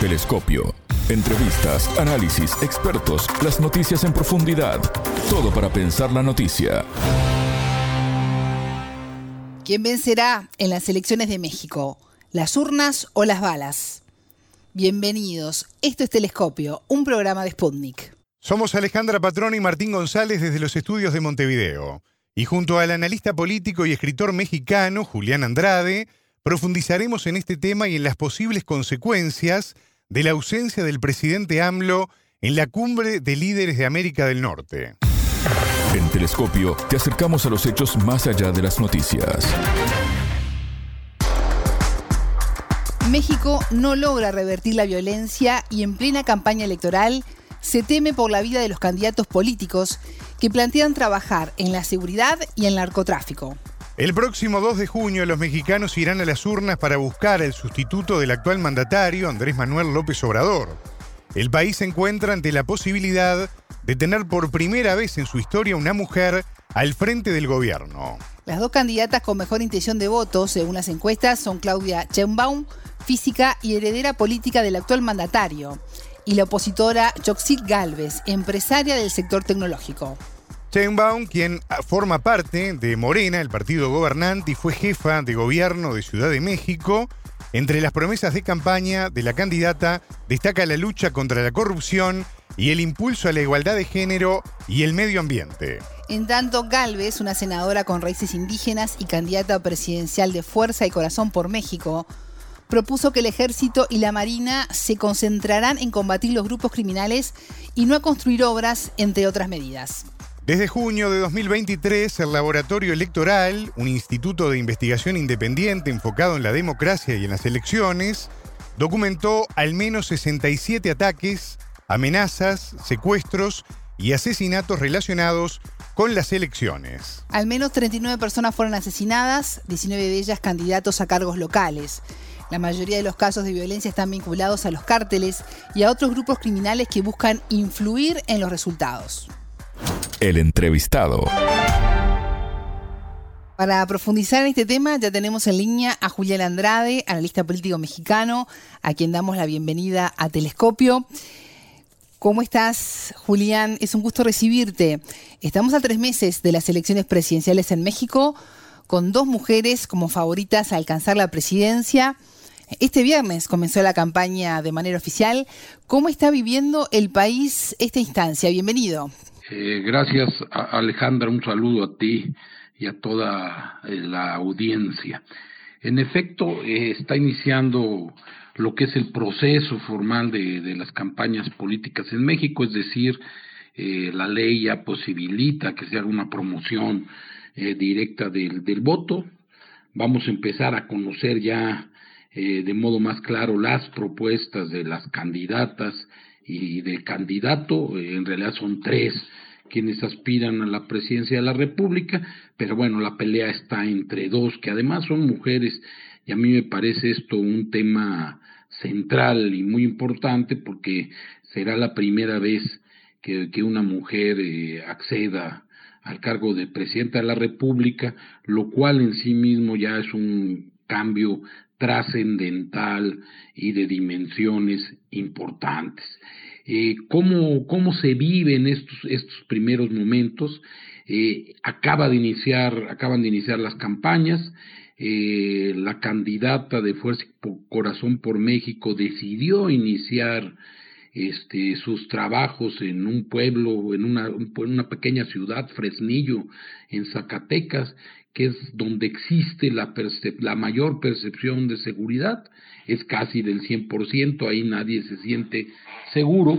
Telescopio. Entrevistas, análisis, expertos, las noticias en profundidad. Todo para pensar la noticia. ¿Quién vencerá en las elecciones de México? ¿Las urnas o las balas? Bienvenidos. Esto es Telescopio, un programa de Sputnik. Somos Alejandra Patrón y Martín González desde los estudios de Montevideo. Y junto al analista político y escritor mexicano Julián Andrade, profundizaremos en este tema y en las posibles consecuencias de la ausencia del presidente AMLO en la cumbre de líderes de América del Norte. En Telescopio te acercamos a los hechos más allá de las noticias. México no logra revertir la violencia y en plena campaña electoral se teme por la vida de los candidatos políticos que plantean trabajar en la seguridad y el narcotráfico. El próximo 2 de junio los mexicanos irán a las urnas para buscar el sustituto del actual mandatario Andrés Manuel López Obrador. El país se encuentra ante la posibilidad de tener por primera vez en su historia una mujer al frente del gobierno. Las dos candidatas con mejor intención de voto, según las encuestas, son Claudia Sheinbaum, física y heredera política del actual mandatario, y la opositora Yoxil Galvez, empresaria del sector tecnológico. Sheinbaum, quien forma parte de Morena, el partido gobernante, y fue jefa de gobierno de Ciudad de México, entre las promesas de campaña de la candidata destaca la lucha contra la corrupción y el impulso a la igualdad de género y el medio ambiente. En tanto, Galvez, una senadora con raíces indígenas y candidata presidencial de Fuerza y Corazón por México, propuso que el ejército y la marina se concentrarán en combatir los grupos criminales y no a construir obras, entre otras medidas. Desde junio de 2023, el Laboratorio Electoral, un instituto de investigación independiente enfocado en la democracia y en las elecciones, documentó al menos 67 ataques, amenazas, secuestros y asesinatos relacionados con las elecciones. Al menos 39 personas fueron asesinadas, 19 de ellas candidatos a cargos locales. La mayoría de los casos de violencia están vinculados a los cárteles y a otros grupos criminales que buscan influir en los resultados. El entrevistado. Para profundizar en este tema ya tenemos en línea a Julián Andrade, analista político mexicano, a quien damos la bienvenida a Telescopio. ¿Cómo estás, Julián? Es un gusto recibirte. Estamos a tres meses de las elecciones presidenciales en México, con dos mujeres como favoritas a alcanzar la presidencia. Este viernes comenzó la campaña de manera oficial. ¿Cómo está viviendo el país esta instancia? Bienvenido. Eh, gracias, Alejandra. Un saludo a ti y a toda eh, la audiencia. En efecto, eh, está iniciando lo que es el proceso formal de, las campañas políticas en México, es decir, la ley ya posibilita que se haga una promoción directa del, del voto. Vamos a empezar a conocer ya de modo más claro las propuestas de las candidatas y del candidato, en realidad son tres quienes aspiran a la presidencia de la República, pero bueno, la pelea está entre dos, que además son mujeres, y a mí me parece esto un tema central y muy importante porque será la primera vez que, una mujer eh, acceda al cargo de presidenta de la República, lo cual en sí mismo ya es un cambio trascendental y de dimensiones importantes. Eh, ¿cómo, ¿Cómo se viven estos, estos primeros momentos? Eh, acaba de iniciar, acaban de iniciar las campañas. Eh, la candidata de Fuerza y Corazón por México decidió iniciar este, sus trabajos en un pueblo, en una, en una pequeña ciudad, Fresnillo, en Zacatecas, que es donde existe la, mayor percepción de seguridad, es casi del 100%, ahí nadie se siente seguro,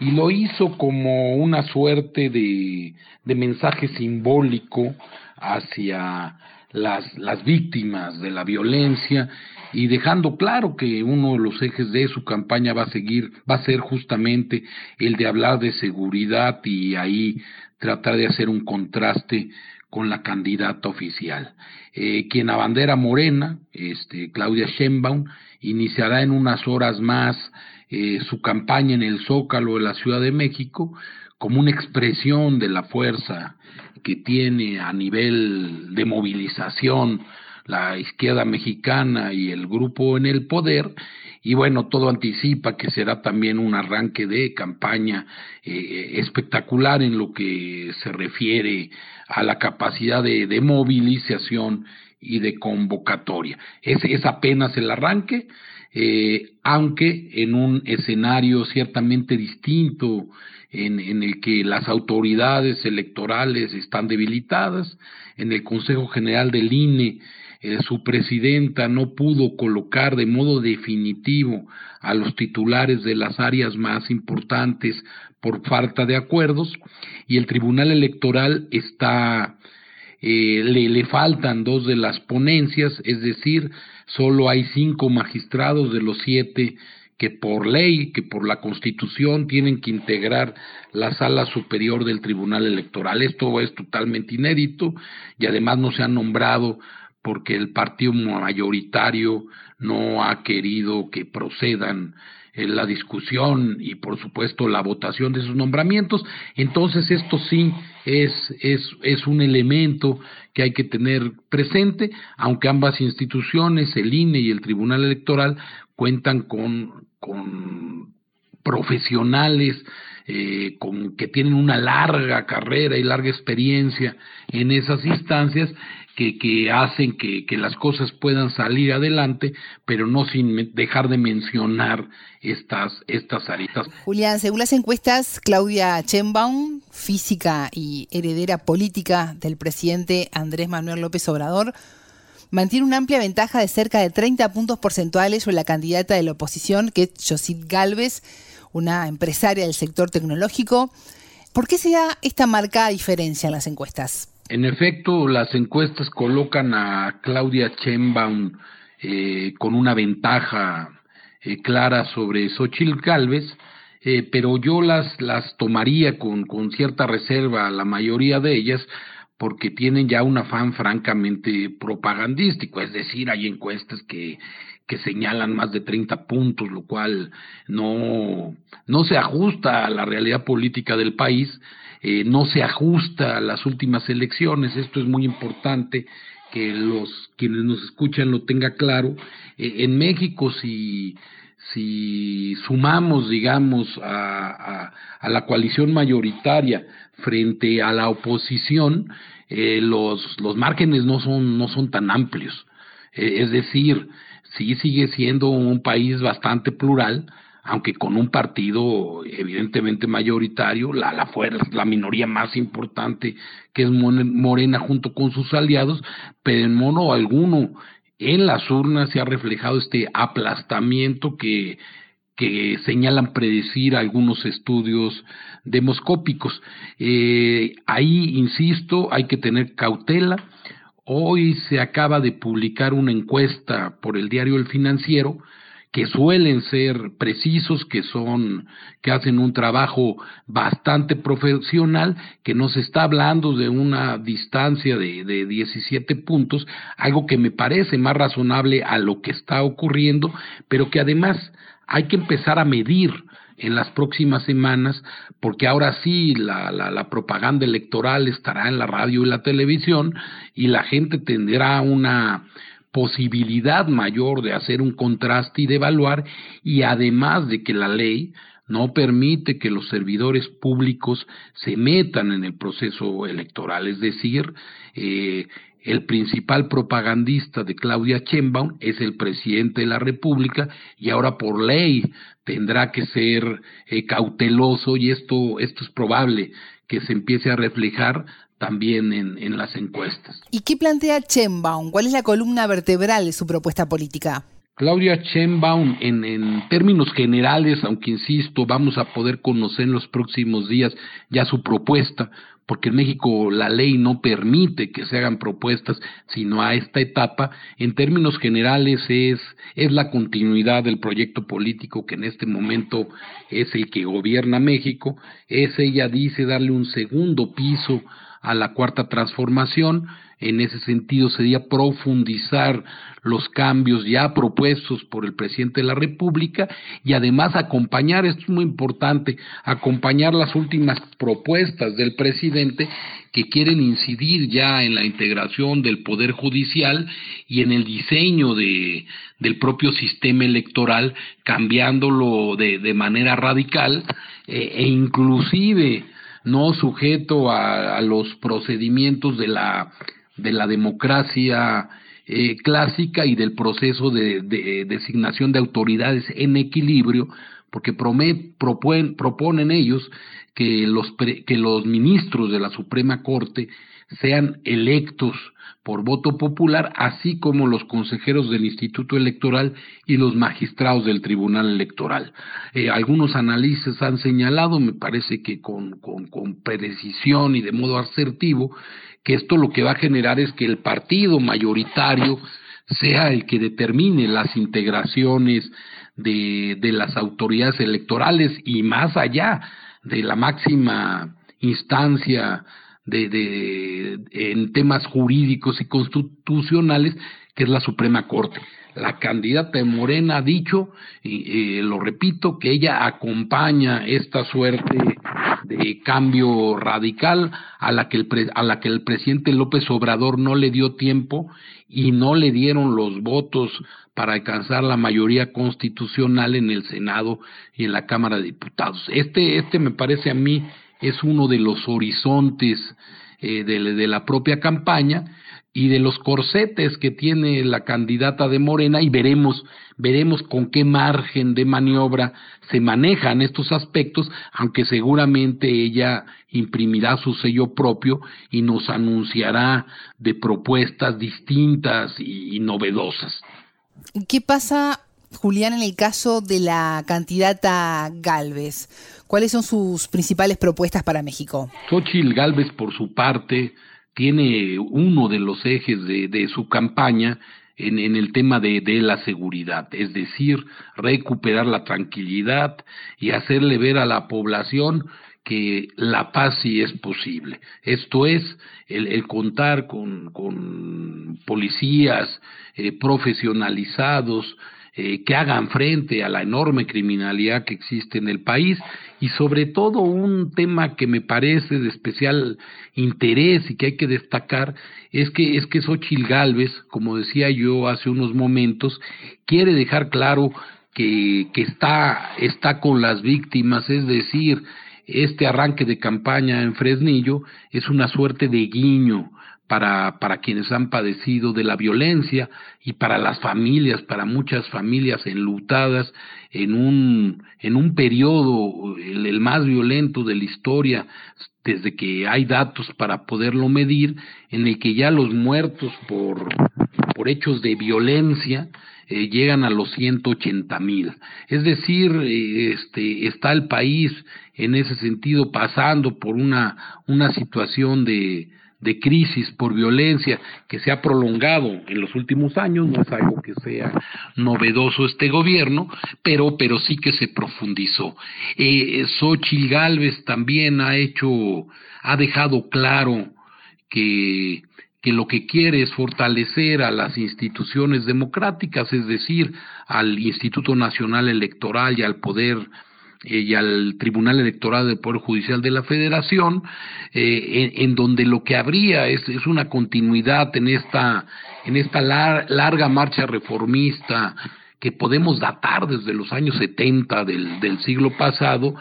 y lo hizo como una suerte de, de mensaje simbólico hacia las, las víctimas de la violencia y dejando claro que uno de los ejes de su campaña va a seguir, va a ser justamente el de hablar de seguridad y ahí tratar de hacer un contraste con la candidata oficial. Eh, quien abandera Morena, este, Claudia Sheinbaum, iniciará en unas horas más eh, su campaña en el Zócalo de la Ciudad de México como una expresión de la fuerza que tiene a nivel de movilización la izquierda mexicana y el grupo en el poder y bueno, todo anticipa que será también un arranque de campaña eh, espectacular en lo que se refiere a la capacidad de, movilización y de convocatoria. Es, es apenas el arranque, eh, aunque en un escenario ciertamente distinto en, el que las autoridades electorales están debilitadas, en el Consejo General del INE eh, su presidenta no pudo colocar de modo definitivo a los titulares de las áreas más importantes por falta de acuerdos y el Tribunal Electoral está eh, le, le faltan dos de las ponencias, es decir, solo hay cinco magistrados de los siete que por ley, que por la Constitución tienen que integrar la sala superior del Tribunal Electoral. Esto es totalmente inédito y además no se han nombrado porque el partido mayoritario no ha querido que procedan en la discusión y por supuesto la votación de sus nombramientos, entonces esto sí es, es, es un elemento que hay que tener presente, aunque ambas instituciones, el INE y el Tribunal Electoral, cuentan con, con profesionales eh, con, que tienen una larga carrera y larga experiencia en esas instancias que, que hacen que, las cosas puedan salir adelante, pero no sin dejar de mencionar estas, estas aristas. Julián, según las encuestas, Claudia Chenbaum, física y heredera política del presidente Andrés Manuel López Obrador, mantiene una amplia ventaja de cerca de 30 puntos porcentuales sobre la candidata de la oposición, que es Josip Galvez, una empresaria del sector tecnológico. ¿Por qué se da esta marcada diferencia en las encuestas? En efecto, las encuestas colocan a Claudia Chembaum eh, con una ventaja eh, clara sobre Xochitl Galvez, eh, pero yo las, las tomaría con, con cierta reserva, la mayoría de ellas, porque tienen ya un afán francamente propagandístico, es decir, hay encuestas que, que señalan más de 30 puntos, lo cual no, no se ajusta a la realidad política del país, eh, no se ajusta a las últimas elecciones. Esto es muy importante que los quienes nos escuchan lo tenga claro. Eh, en México, si, si sumamos, digamos, a, a, la coalición mayoritaria frente a la oposición, eh, los, los márgenes no son, no son tan amplios. Es decir, sí sigue siendo un país bastante plural, aunque con un partido evidentemente mayoritario, la, la fuerza, la minoría más importante que es Morena junto con sus aliados, pero en modo alguno en las urnas se ha reflejado este aplastamiento que, que señalan predecir algunos estudios demoscópicos. Eh, ahí, insisto, hay que tener cautela. Hoy se acaba de publicar una encuesta por el diario El Financiero, que suelen ser precisos, que son, que hacen un trabajo bastante profesional, que nos está hablando de una distancia de, de 17 puntos, algo que me parece más razonable a lo que está ocurriendo, pero que además hay que empezar a medir en las próximas semanas, porque ahora sí la, la, la, propaganda electoral estará en la radio y la televisión y la gente tendrá una posibilidad mayor de hacer un contraste y de evaluar y además de que la ley no permite que los servidores públicos se metan en el proceso electoral, es decir, eh, el principal propagandista de Claudia Sheinbaum es el presidente de la República y ahora por ley tendrá que ser eh, cauteloso y esto esto es probable que se empiece a reflejar también en, en las encuestas. ¿Y qué plantea Sheinbaum? ¿Cuál es la columna vertebral de su propuesta política? Claudia Sheinbaum, en, en términos generales, aunque insisto, vamos a poder conocer en los próximos días ya su propuesta, porque en México la ley no permite que se hagan propuestas sino a esta etapa, en términos generales es, es la continuidad del proyecto político que en este momento es el que gobierna México, es ella dice darle un segundo piso a la cuarta transformación. En ese sentido sería profundizar los cambios ya propuestos por el presidente de la República y además acompañar, esto es muy importante, acompañar las últimas propuestas del presidente que quieren incidir ya en la integración del Poder Judicial y en el diseño de, del propio sistema electoral, cambiándolo de, de manera radical eh, e inclusive no sujeto a, los procedimientos de la, de la democracia eh, clásica y del proceso de, de, designación de autoridades en equilibrio, porque proponen, proponen ellos que los, que los ministros de la Suprema Corte sean electos por voto popular, así como los consejeros del Instituto Electoral y los magistrados del Tribunal Electoral. Eh, algunos analistas han señalado, me parece que con, con, con precisión y de modo asertivo, que esto lo que va a generar es que el partido mayoritario sea el que determine las integraciones de, de las autoridades electorales y más allá de la máxima instancia de, de, en temas jurídicos y constitucionales, que es la Suprema Corte. La candidata de Morena ha dicho, y lo repito, que ella acompaña esta suerte de cambio radical a la que el, a la que el presidente López Obrador no le dio tiempo y no le dieron los votos para alcanzar la mayoría constitucional en el Senado y en la Cámara de Diputados. Este, este me parece a mí es uno de los horizontes eh, de, la propia campaña y de los corsetes que tiene la candidata de Morena y veremos veremos con qué margen de maniobra se manejan estos aspectos, aunque seguramente ella imprimirá su sello propio y nos anunciará de propuestas distintas y, y novedosas. ¿Qué pasa, Julián, en el caso de la candidata Galvez? ¿Cuáles son sus principales propuestas para México? Xochitl Galvez, por su parte, tiene uno de los ejes de, su campaña en, el tema de, de, la seguridad, es decir, recuperar la tranquilidad y hacerle ver a la población que la paz sí es posible. Esto es el, contar con, con policías eh, profesionalizados, eh, que hagan frente a la enorme criminalidad que existe en el país. Y sobre todo un tema que me parece de especial interés y que hay que destacar es que es que Xochitl Galvez, como decía yo hace unos momentos, quiere dejar claro que, que está, está con las víctimas, es decir, este arranque de campaña en Fresnillo es una suerte de guiño para, para quienes han padecido de la violencia y para las familias, para muchas familias enlutadas en un, en un periodo, el, más violento de la historia, desde que hay datos para poderlo medir, en el que ya los muertos por, por hechos de violencia eh, llegan a los 180 mil. Es decir, eh, este, está el país en ese sentido pasando por una, una situación de, de crisis por violencia que se ha prolongado en los últimos años, no es algo que sea novedoso este gobierno, pero, pero sí que se profundizó. Eh, Xochitl Galvez también ha hecho, ha dejado claro que, que lo que quiere es fortalecer a las instituciones democráticas, es decir, al Instituto Nacional Electoral y al Poder eh, y al Tribunal Electoral del Poder Judicial de la Federación, eh, en, donde lo que habría es, es una continuidad en esta, en esta larga marcha reformista que podemos datar desde los años 70 del, siglo pasado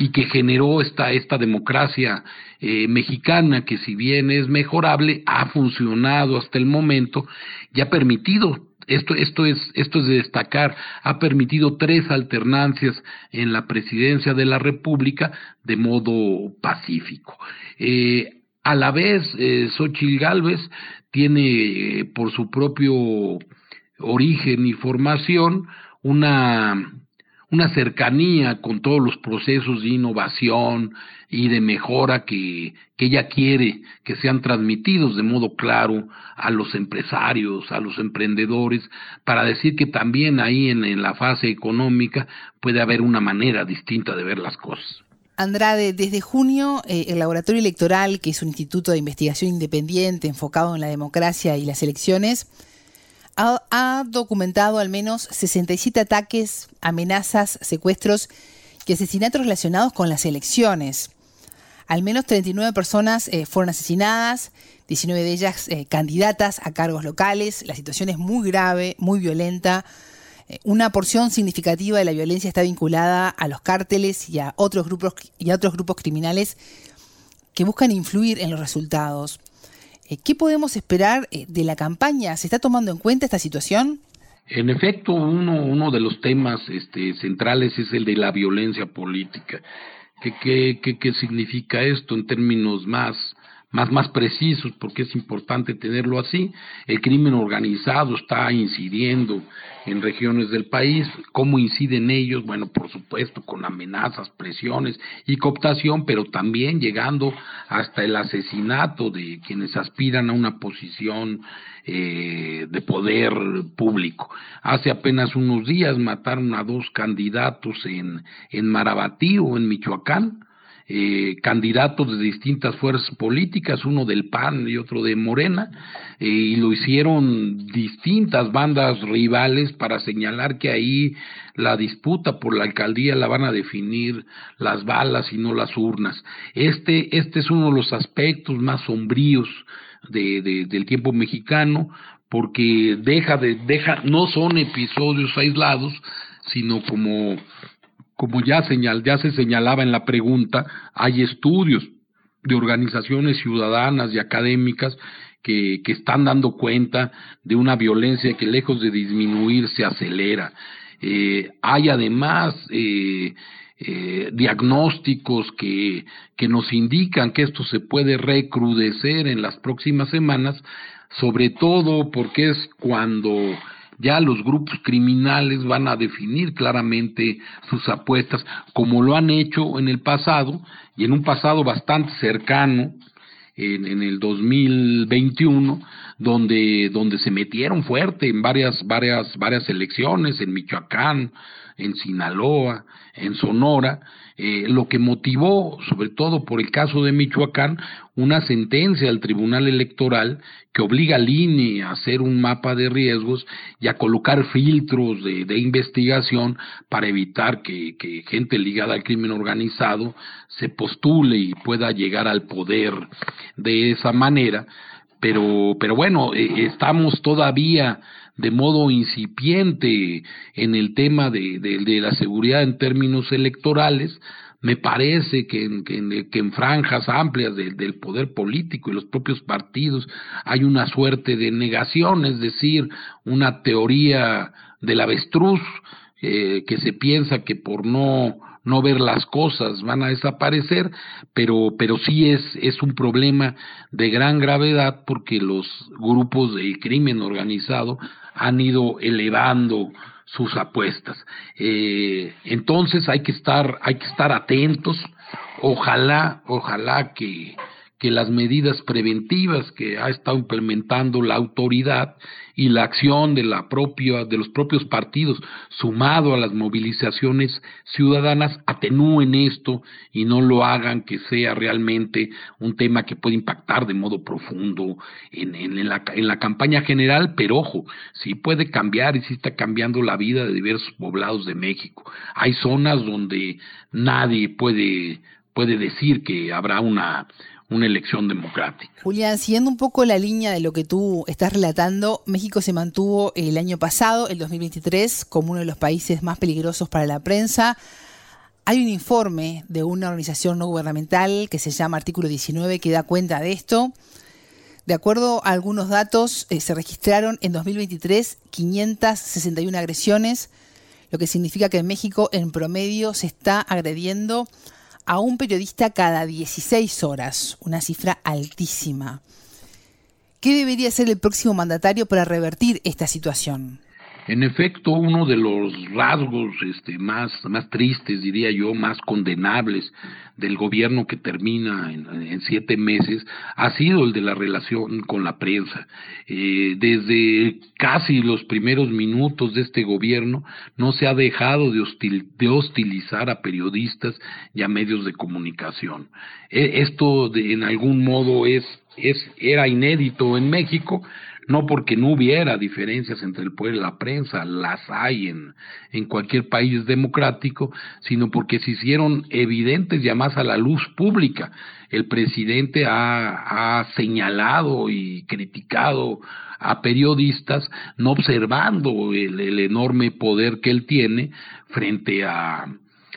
y que generó esta, esta democracia eh, mexicana que si bien es mejorable, ha funcionado hasta el momento y ha permitido esto, esto, es, esto es de destacar, ha permitido tres alternancias en la presidencia de la República de modo pacífico. Eh, a la vez, eh, Xochitl Gálvez tiene eh, por su propio origen y formación una una cercanía con todos los procesos de innovación y de mejora que, que ella quiere que sean transmitidos de modo claro a los empresarios, a los emprendedores, para decir que también ahí en, la fase económica puede haber una manera distinta de ver las cosas. Andrade, desde junio eh, el Laboratorio Electoral, que es un instituto de investigación independiente enfocado en la democracia y las elecciones, ha, documentado al menos 67 ataques, amenazas, secuestros y asesinatos relacionados con las elecciones. Al menos 39 personas eh, fueron asesinadas, 19 de ellas eh, candidatas a cargos locales. La situación es muy grave, muy violenta. Eh, una porción significativa de la violencia está vinculada a los cárteles y a otros grupos y a otros grupos criminales que buscan influir en los resultados. ¿Qué podemos esperar de la campaña? ¿Se está tomando en cuenta esta situación? En efecto, uno, uno de los temas este, centrales es el de la violencia política. ¿Qué, qué, qué, significa esto en términos más, más, más precisos? Porque es importante tenerlo así. El crimen organizado está incidiendo en regiones del país. ¿Cómo inciden ellos? Bueno, por supuesto, con amenazas, presiones y cooptación, pero también llegando hasta el asesinato de quienes aspiran a una posición eh, de poder público. Hace apenas unos días mataron a dos candidatos en, en Marabatío, en Michoacán, eh, candidatos de distintas fuerzas políticas, uno del PAN y otro de Morena, eh, y lo hicieron distintas bandas rivales para señalar que ahí la disputa por la alcaldía la van a definir las balas y no las urnas. Este, este es uno de los aspectos más sombríos de, de, del tiempo mexicano, porque deja de, deja, no son episodios aislados, sino como como ya, se señalaba en la pregunta, hay estudios de organizaciones ciudadanas y académicas que, están dando cuenta de una violencia que lejos de disminuir se acelera. Eh, hay además eh, eh, diagnósticos que nos indican que esto se puede recrudecer en las próximas semanas, sobre todo porque es cuando ya los grupos criminales van a definir claramente sus apuestas, como lo han hecho en el pasado y en un pasado bastante cercano, en, en el 2021, donde, donde se metieron fuerte en varias, varias, varias elecciones, en Michoacán, en Sinaloa, en Sonora, eh, lo que motivó, sobre todo por el caso de Michoacán, una sentencia al Tribunal Electoral que obliga al INE a hacer un mapa de riesgos y a colocar filtros de, investigación para evitar que, que gente ligada al crimen organizado se postule y pueda llegar al poder de esa manera. Pero, pero bueno, eh, estamos todavía de modo incipiente en el tema de, de, la seguridad en términos electorales, me parece que en, que en, franjas amplias del poder político y los propios partidos hay una suerte de negación, es decir, una teoría del avestruz eh, que se piensa que por no no ver las cosas van a desaparecer, pero, pero sí es, es un problema de gran gravedad porque los grupos de crimen organizado han ido elevando sus apuestas. Eh, entonces hay que estar, hay que estar atentos. Ojalá, ojalá que, que las medidas preventivas que ha estado implementando la autoridad y la acción de la propia de los propios partidos sumado a las movilizaciones ciudadanas atenúen esto y no lo hagan que sea realmente un tema que puede impactar de modo profundo en, en, la, en la campaña general, pero ojo, sí puede cambiar y sí está cambiando la vida de diversos poblados de México. Hay zonas donde nadie puede puede decir que habrá una una elección democrática. Julián, siguiendo un poco la línea de lo que tú estás relatando, México se mantuvo el año pasado, el 2023, como uno de los países más peligrosos para la prensa. Hay un informe de una organización no gubernamental que se llama Artículo 19 que da cuenta de esto. De acuerdo a algunos datos, eh, se registraron en 2023 561 agresiones, lo que significa que en México en promedio se está agrediendo a un periodista cada 16 horas, una cifra altísima. ¿Qué debería ser el próximo mandatario para revertir esta situación? En efecto, uno de los rasgos este, más, más tristes, diría yo, más condenables del gobierno que termina en, siete meses ha sido el de la relación con la prensa. Eh, desde casi los primeros minutos de este gobierno no se ha dejado de, hostilizar a periodistas y a medios de comunicación. E, esto de, en algún modo es, es, era inédito en México, no porque no hubiera diferencias entre el poder y la prensa, las hay en, en cualquier país democrático, sino porque se hicieron evidentes ya más a la luz pública. El presidente ha, señalado y criticado a periodistas, no observando el, el enorme poder que él tiene frente a,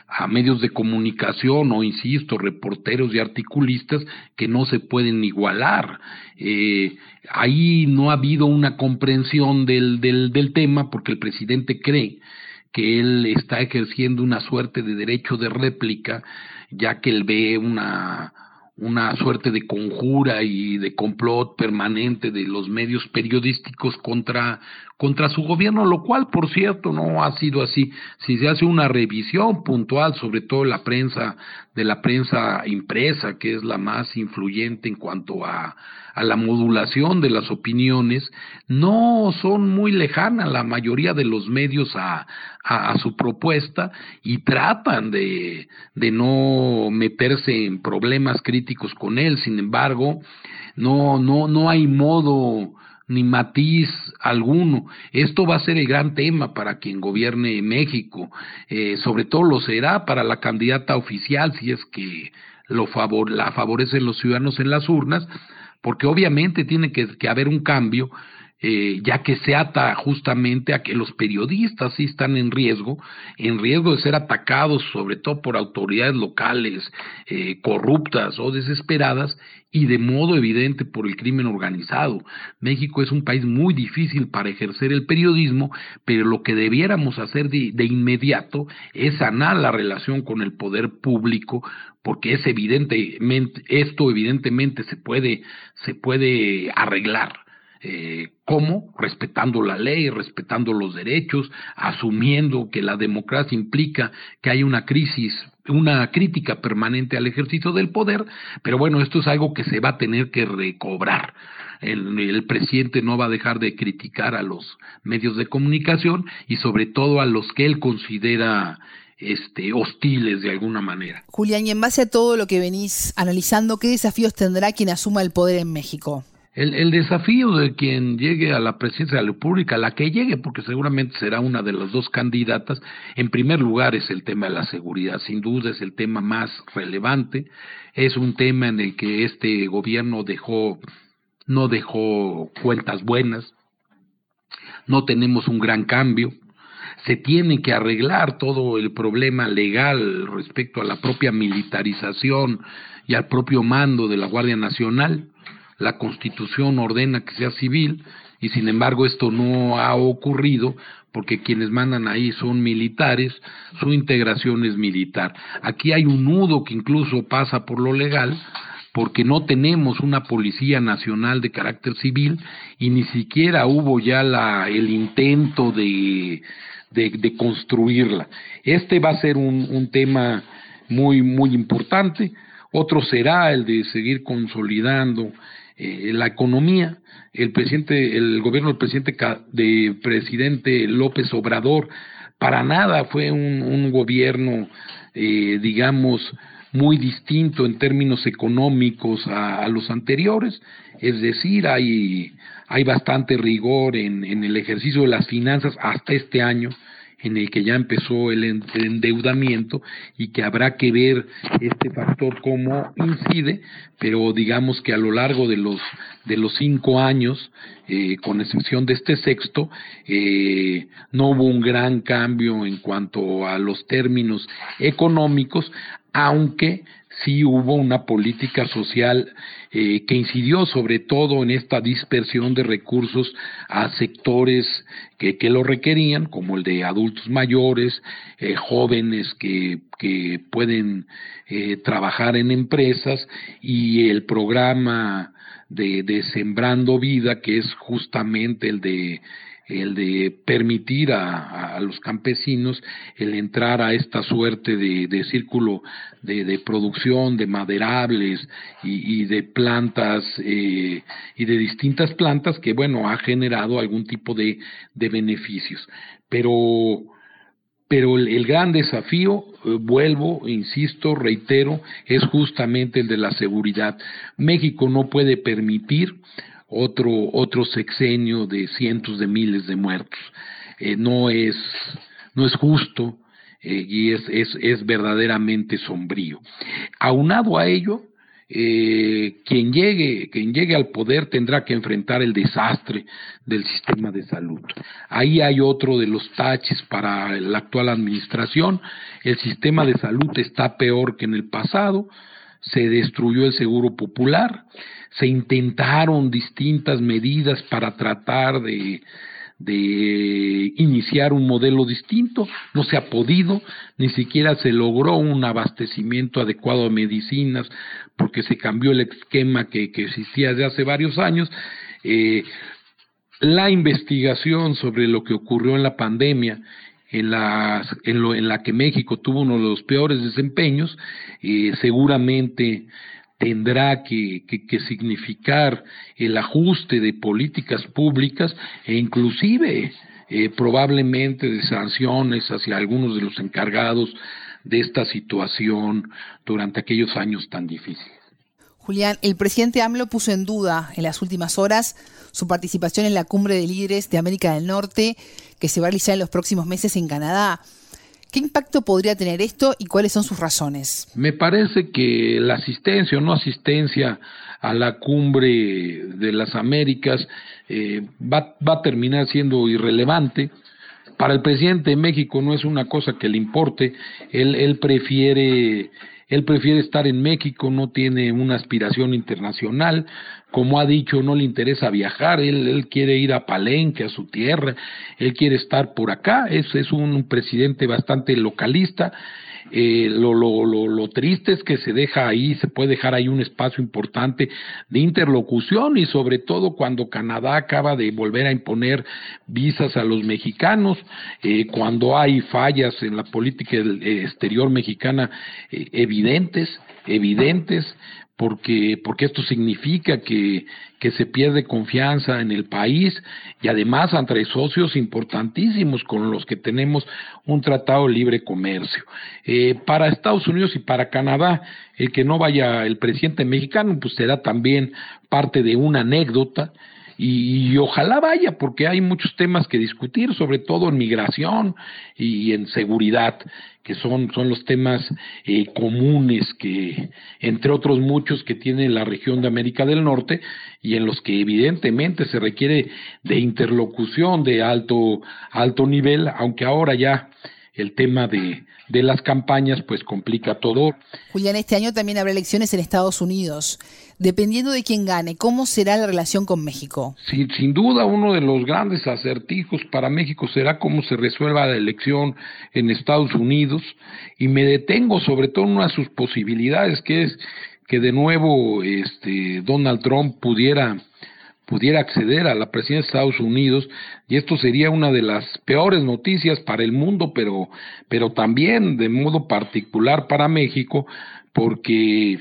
a medios de comunicación o, insisto, reporteros y articulistas que no se pueden igualar. Eh, ahí no ha habido una comprensión del, del, del tema porque el presidente cree que él está ejerciendo una suerte de derecho de réplica, ya que él ve una una suerte de conjura y de complot permanente de los medios periodísticos contra, contra su gobierno, lo cual, por cierto, no ha sido así. Si se hace una revisión puntual, sobre todo la prensa, de la prensa impresa, que es la más influyente en cuanto a, a la modulación de las opiniones, no son muy lejanas la mayoría de los medios a, a, su propuesta y tratan de, de no meterse en problemas críticos con él. Sin embargo, no, no, no hay modo ni matiz alguno. Esto va a ser el gran tema para quien gobierne México. Eh, sobre todo lo será para la candidata oficial, si es que lo favor, la favorecen los ciudadanos en las urnas, porque obviamente tiene que, haber un cambio, eh, ya que se ata justamente a que los periodistas sí están en riesgo, en riesgo de ser atacados sobre todo por autoridades locales eh, corruptas o desesperadas y de modo evidente por el crimen organizado. México es un país muy difícil para ejercer el periodismo, pero lo que debiéramos hacer de, de inmediato es sanar la relación con el poder público porque es evidentemente, esto evidentemente se puede, se puede arreglar. Eh, ¿Cómo? Respetando la ley, respetando los derechos, asumiendo que la democracia implica que hay una crisis, una crítica permanente al ejercicio del poder, pero bueno, esto es algo que se va a tener que recobrar. El, el, presidente no va a dejar de criticar a los medios de comunicación y sobre todo a los que él considera este, hostiles de alguna manera. Julián, y en base a todo lo que venís analizando, ¿qué desafíos tendrá quien asuma el poder en México? El, desafío de quien llegue a la presidencia de la República, la que llegue, porque seguramente será una de las dos candidatas, en primer lugar es el tema de la seguridad, sin duda es el tema más relevante, es un tema en el que este gobierno dejó, no dejó cuentas buenas, no tenemos un gran cambio, se tiene que arreglar todo el problema legal respecto a la propia militarización y al propio mando de la Guardia Nacional. La Constitución ordena que sea civil y sin embargo esto no ha ocurrido porque quienes mandan ahí son militares, su integración es militar. Aquí hay un nudo que incluso pasa por lo legal, porque no tenemos una policía nacional de carácter civil y ni siquiera hubo ya la, el intento de construirla. Este va a ser un, un tema muy, muy importante. Otro será el de seguir consolidando eh, la economía. El presidente, el gobierno del presidente, de presidente López Obrador, para nada fue un, gobierno, eh, digamos, muy distinto en términos económicos a, a, los anteriores. Es decir, hay hay bastante rigor en, en el ejercicio de las finanzas hasta este año en el que ya empezó el endeudamiento y que habrá que ver este factor cómo incide, pero digamos que a lo largo de los de los cinco años, eh, con excepción de este sexto, eh, no hubo un gran cambio en cuanto a los términos económicos, aunque sí hubo una política social eh, que incidió sobre todo en esta dispersión de recursos a sectores que, que lo requerían, como el de adultos mayores, eh, jóvenes que, que pueden eh, trabajar en empresas y el programa de, de Sembrando Vida, que es justamente el de el de permitir a, los campesinos el entrar a esta suerte de, círculo de, producción de maderables y, de plantas eh, y de distintas plantas que bueno ha generado algún tipo de, beneficios pero pero el, gran desafío, eh, vuelvo, insisto, reitero, es justamente el de la seguridad. México no puede permitir otro, otro sexenio de cientos de miles de muertos. Eh, no, es, no es justo eh, y es, es, es, verdaderamente sombrío. Aunado a ello, eh, quien llegue, quien llegue al poder tendrá que enfrentar el desastre del sistema de salud. Ahí hay otro de los taches para la actual administración. El sistema de salud está peor que en el pasado. Se destruyó el seguro popular se intentaron distintas medidas para tratar de, de iniciar un modelo distinto, no se ha podido, ni siquiera se logró un abastecimiento adecuado de medicinas porque se cambió el esquema que, existía desde hace varios años. Eh, la investigación sobre lo que ocurrió en la pandemia, en la, en, lo, en la que México tuvo uno de los peores desempeños, eh, seguramente tendrá que, significar el ajuste de políticas públicas e inclusive eh, probablemente de sanciones hacia algunos de los encargados de esta situación durante aquellos años tan difíciles. Julián, el presidente AMLO puso en duda en las últimas horas su participación en la cumbre de líderes de América del Norte que se va a realizar en los próximos meses en Canadá. ¿Qué impacto podría tener esto y cuáles son sus razones? Me parece que la asistencia o no asistencia a la cumbre de las Américas eh, va, a terminar siendo irrelevante. Para el presidente de México no es una cosa que le importe, él, él prefiere él prefiere estar en México, no tiene una aspiración internacional, como ha dicho, no le interesa viajar, él, él quiere ir a Palenque, a su tierra, él quiere estar por acá, es, es un presidente bastante localista eh, lo, lo, lo, triste es que se deja ahí, se puede dejar ahí un espacio importante de interlocución y sobre todo cuando Canadá acaba de volver a imponer visas a los mexicanos, eh, cuando hay fallas en la política exterior mexicana eh, evidentes, evidentes, porque, porque esto significa que, que se pierde confianza en el país y además entre socios importantísimos con los que tenemos un tratado de libre comercio. Eh, para Estados Unidos y para Canadá, el que no vaya el presidente mexicano, pues será también parte de una anécdota y, ojalá vaya, porque hay muchos temas que discutir, sobre todo en migración y en seguridad, que son, son los temas eh, comunes que, entre otros muchos que tiene la región de América del Norte y en los que evidentemente se requiere de interlocución de alto, alto nivel, aunque ahora ya el tema de, de las campañas pues complica todo. Julián, este año también habrá elecciones en Estados Unidos. Dependiendo de quién gane, ¿cómo será la relación con México? Sin, sin duda, uno de los grandes acertijos para México será cómo se resuelva la elección en Estados Unidos. Y me detengo sobre todo en una de sus posibilidades, que es que de nuevo este, Donald Trump pudiera pudiera acceder a la presidencia de Estados Unidos y esto sería una de las peores noticias para el mundo, pero, pero también de modo particular para México, porque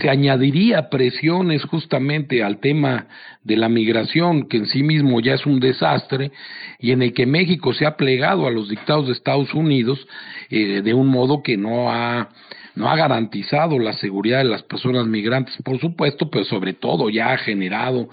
se añadiría presiones justamente al tema de la migración, que en sí mismo ya es un desastre, y en el que México se ha plegado a los dictados de Estados Unidos eh, de un modo que no ha no ha garantizado la seguridad de las personas migrantes, por supuesto, pero sobre todo ya ha generado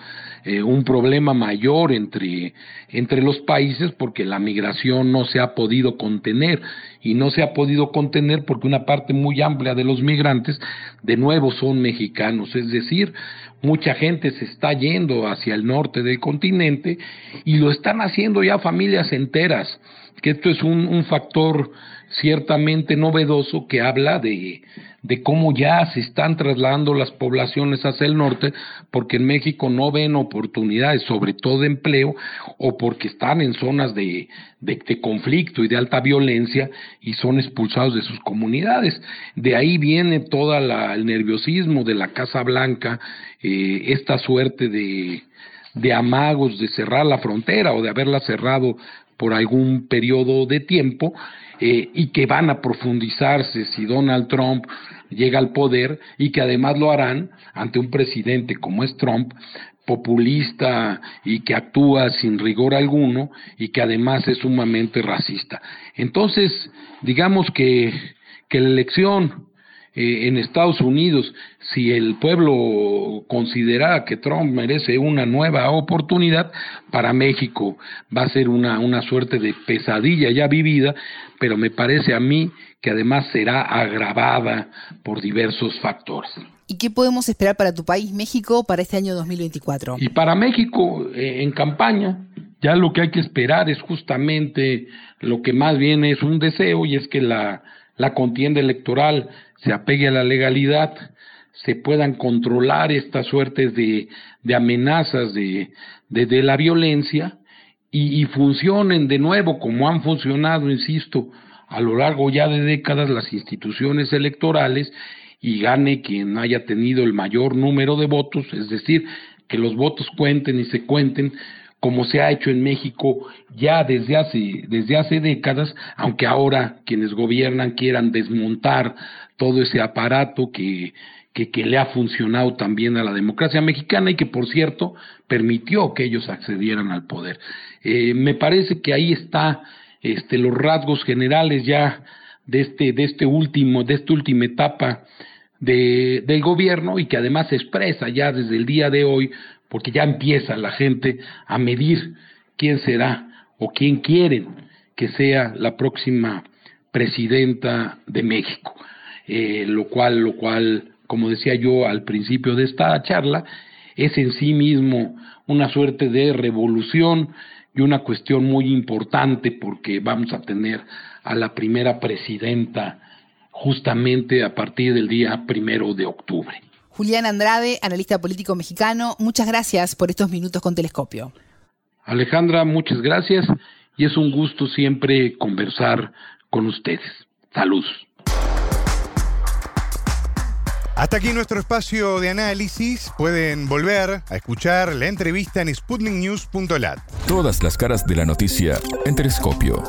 eh, un problema mayor entre, entre los países porque la migración no se ha podido contener. Y no se ha podido contener porque una parte muy amplia de los migrantes de nuevo son mexicanos, es decir, mucha gente se está yendo hacia el norte del continente y lo están haciendo ya familias enteras, que esto es un, un factor ciertamente novedoso que habla de, de cómo ya se están trasladando las poblaciones hacia el norte, porque en México no ven oportunidades, sobre todo de empleo, o porque están en zonas de, de, conflicto y de alta violencia y son expulsados de sus comunidades. De ahí viene todo el nerviosismo de la Casa Blanca, eh, esta suerte de, de amagos de cerrar la frontera o de haberla cerrado por algún periodo de tiempo eh, y que van a profundizarse si Donald Trump llega al poder y que además lo harán ante un presidente como es Trump, populista y que actúa sin rigor alguno y que además es sumamente racista. Entonces, digamos que, que la elección eh, en Estados Unidos, si el pueblo considera que Trump merece una nueva oportunidad, para México va a ser una, una suerte de pesadilla ya vivida, pero me parece a mí que además será agravada por diversos factores. ¿Y qué podemos esperar para tu país, México, para este año 2024? Y para México, eh, en campaña, ya lo que hay que esperar es justamente lo que más bien es un deseo, y es que la, la contienda electoral se apegue a la legalidad, se puedan controlar estas suertes de, de amenazas de, de, la violencia y, y, funcionen de nuevo como han funcionado, insisto, a lo largo ya de décadas las instituciones electorales y gane quien haya tenido el mayor número de votos, es decir, que los votos cuenten y se cuenten como se ha hecho en México ya desde hace, desde hace décadas, aunque ahora quienes gobiernan quieran desmontar todo ese aparato que, que, le ha funcionado también a la democracia mexicana y que, por cierto, permitió que ellos accedieran al poder. Eh, me parece que ahí está este, los rasgos generales ya de este, de este último, de esta última etapa de, del gobierno y que además se expresa ya desde el día de hoy, porque ya empieza la gente a medir quién será o quién quieren que sea la próxima presidenta de México. Eh, lo cual, lo cual, como decía yo al principio de esta charla, es en sí mismo una suerte de revolución y una cuestión muy importante porque vamos a tener a la primera presidenta justamente a partir del día primero de octubre. Julián Andrade, analista político mexicano, muchas gracias por estos minutos con Telescopio. Alejandra, muchas gracias y es un gusto siempre conversar con ustedes. Salud. Hasta aquí nuestro espacio de análisis. Pueden volver a escuchar la entrevista en sputniknews.lat. Todas las caras de la noticia en Telescopio.